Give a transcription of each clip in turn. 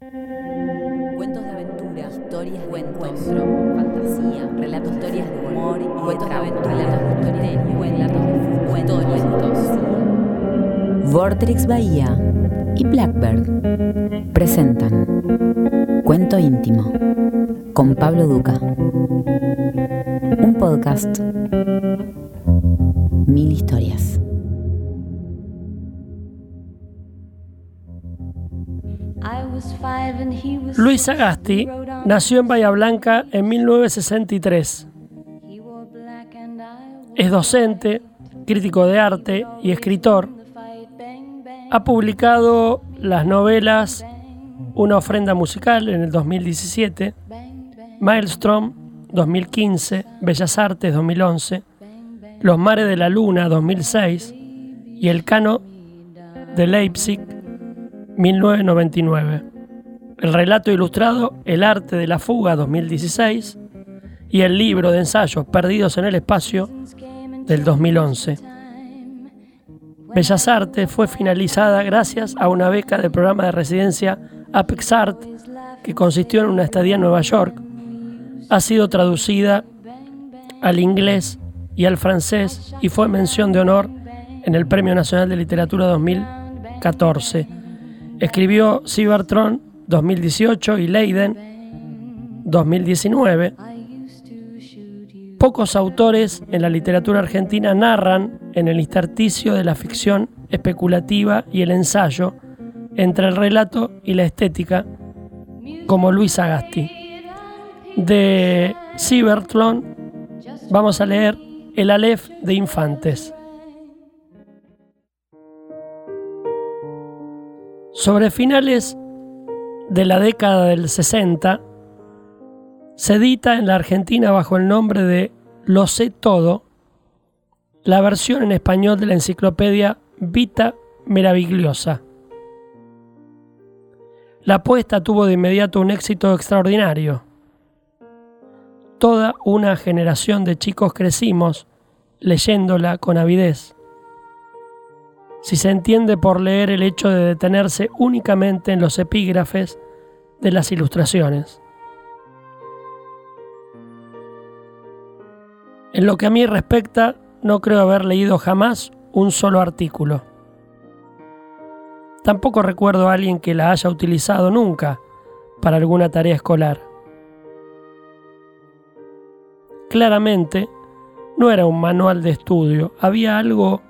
Cuentos de aventura, historias, cuentos, fantasía, relatos, historias de humor y cuentos de aventura, relatos de misterio, relatos de fútbol, cuentos. Vortrix Bahía y Blackbird presentan Cuento íntimo con Pablo Duca. Un podcast. Mil historias. Luis Sagasti nació en Bahía Blanca en 1963. Es docente, crítico de arte y escritor. Ha publicado las novelas Una ofrenda musical en el 2017, Maelstrom 2015, Bellas Artes 2011, Los mares de la luna 2006 y El cano de Leipzig 1999. El relato ilustrado El arte de la fuga 2016 y el libro de ensayos Perdidos en el espacio del 2011. Bellas Artes fue finalizada gracias a una beca del programa de residencia Apex Art que consistió en una estadía en Nueva York. Ha sido traducida al inglés y al francés y fue mención de honor en el Premio Nacional de Literatura 2014. Escribió Cybertron 2018 y Leiden 2019. Pocos autores en la literatura argentina narran en el intersticio de la ficción especulativa y el ensayo entre el relato y la estética, como Luis Agasti. De Cybertron vamos a leer El Aleph de Infantes. Sobre finales de la década del 60, se edita en la Argentina bajo el nombre de Lo sé todo, la versión en español de la enciclopedia Vita Meravigliosa. La apuesta tuvo de inmediato un éxito extraordinario. Toda una generación de chicos crecimos leyéndola con avidez si se entiende por leer el hecho de detenerse únicamente en los epígrafes de las ilustraciones. En lo que a mí respecta, no creo haber leído jamás un solo artículo. Tampoco recuerdo a alguien que la haya utilizado nunca para alguna tarea escolar. Claramente, no era un manual de estudio, había algo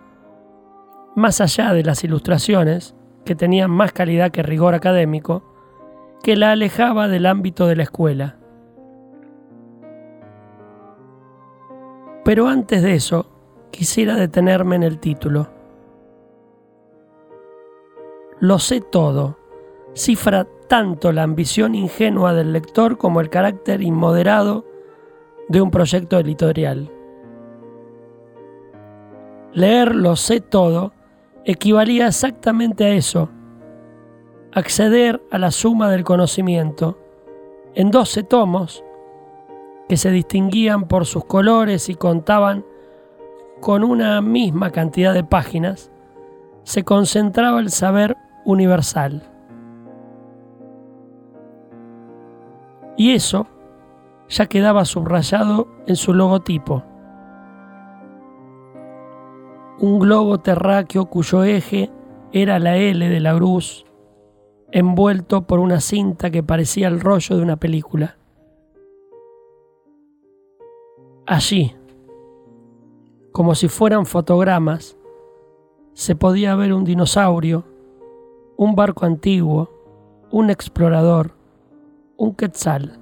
más allá de las ilustraciones, que tenían más calidad que rigor académico, que la alejaba del ámbito de la escuela. Pero antes de eso, quisiera detenerme en el título. Lo sé todo, cifra tanto la ambición ingenua del lector como el carácter inmoderado de un proyecto editorial. Leer lo sé todo equivalía exactamente a eso, acceder a la suma del conocimiento en doce tomos que se distinguían por sus colores y contaban con una misma cantidad de páginas, se concentraba el saber universal. Y eso ya quedaba subrayado en su logotipo un globo terráqueo cuyo eje era la L de la cruz, envuelto por una cinta que parecía el rollo de una película. Allí, como si fueran fotogramas, se podía ver un dinosaurio, un barco antiguo, un explorador, un quetzal.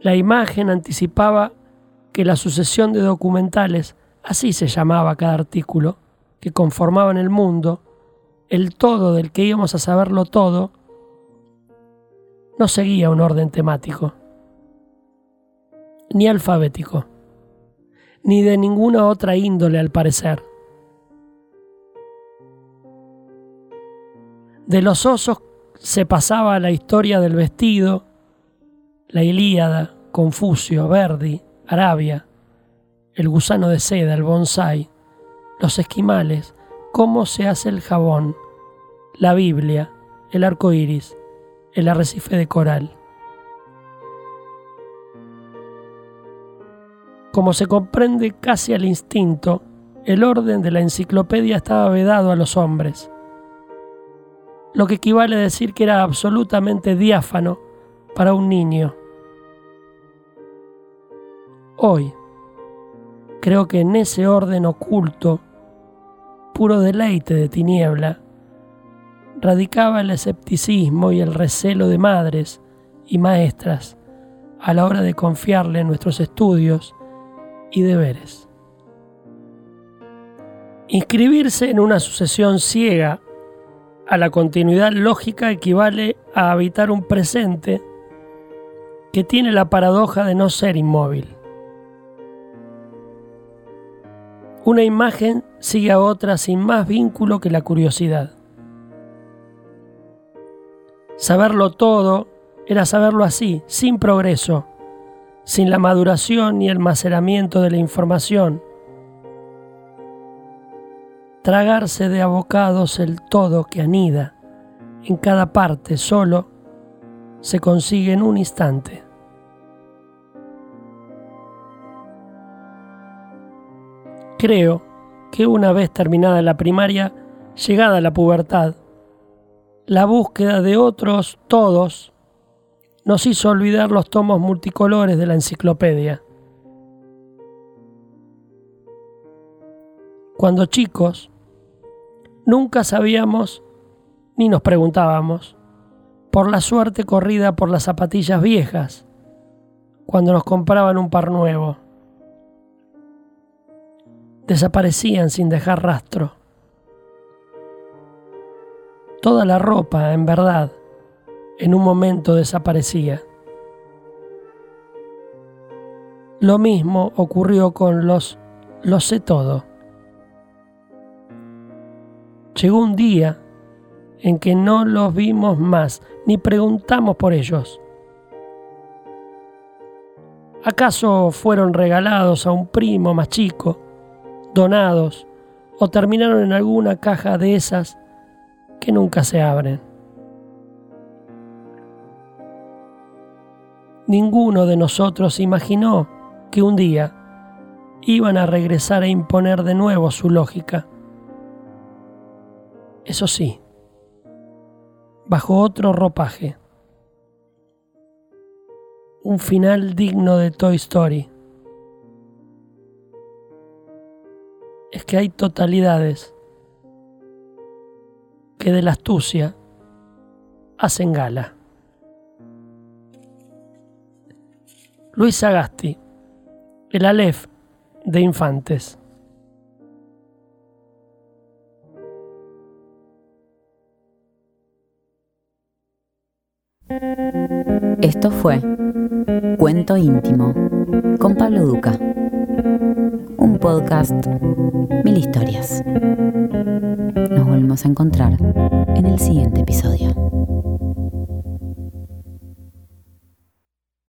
La imagen anticipaba que la sucesión de documentales, así se llamaba cada artículo, que conformaban el mundo, el todo del que íbamos a saberlo todo, no seguía un orden temático, ni alfabético, ni de ninguna otra índole al parecer. De los osos se pasaba la historia del vestido, la Ilíada, Confucio, Verdi, Arabia, el gusano de seda, el bonsai, los esquimales, cómo se hace el jabón, la Biblia, el arco iris, el arrecife de coral. Como se comprende casi al instinto, el orden de la enciclopedia estaba vedado a los hombres, lo que equivale a decir que era absolutamente diáfano para un niño. Hoy, creo que en ese orden oculto, puro deleite de tiniebla, radicaba el escepticismo y el recelo de madres y maestras a la hora de confiarle nuestros estudios y deberes. Inscribirse en una sucesión ciega a la continuidad lógica equivale a habitar un presente que tiene la paradoja de no ser inmóvil. Una imagen sigue a otra sin más vínculo que la curiosidad. Saberlo todo era saberlo así, sin progreso, sin la maduración ni el maceramiento de la información. Tragarse de abocados el todo que anida en cada parte solo se consigue en un instante. Creo que una vez terminada la primaria, llegada la pubertad, la búsqueda de otros todos nos hizo olvidar los tomos multicolores de la enciclopedia. Cuando chicos, nunca sabíamos ni nos preguntábamos por la suerte corrida por las zapatillas viejas cuando nos compraban un par nuevo. Desaparecían sin dejar rastro. Toda la ropa, en verdad, en un momento desaparecía. Lo mismo ocurrió con los lo sé todo. Llegó un día en que no los vimos más ni preguntamos por ellos. ¿Acaso fueron regalados a un primo más chico, donados o terminaron en alguna caja de esas que nunca se abren? Ninguno de nosotros imaginó que un día iban a regresar a imponer de nuevo su lógica. Eso sí, bajo otro ropaje. Un final digno de Toy Story. Es que hay totalidades que de la astucia hacen gala. Luis Sagasti, el Aleph de Infantes. Esto fue Cuento íntimo con Pablo Duca. Un podcast, mil historias. Nos volvemos a encontrar en el siguiente episodio.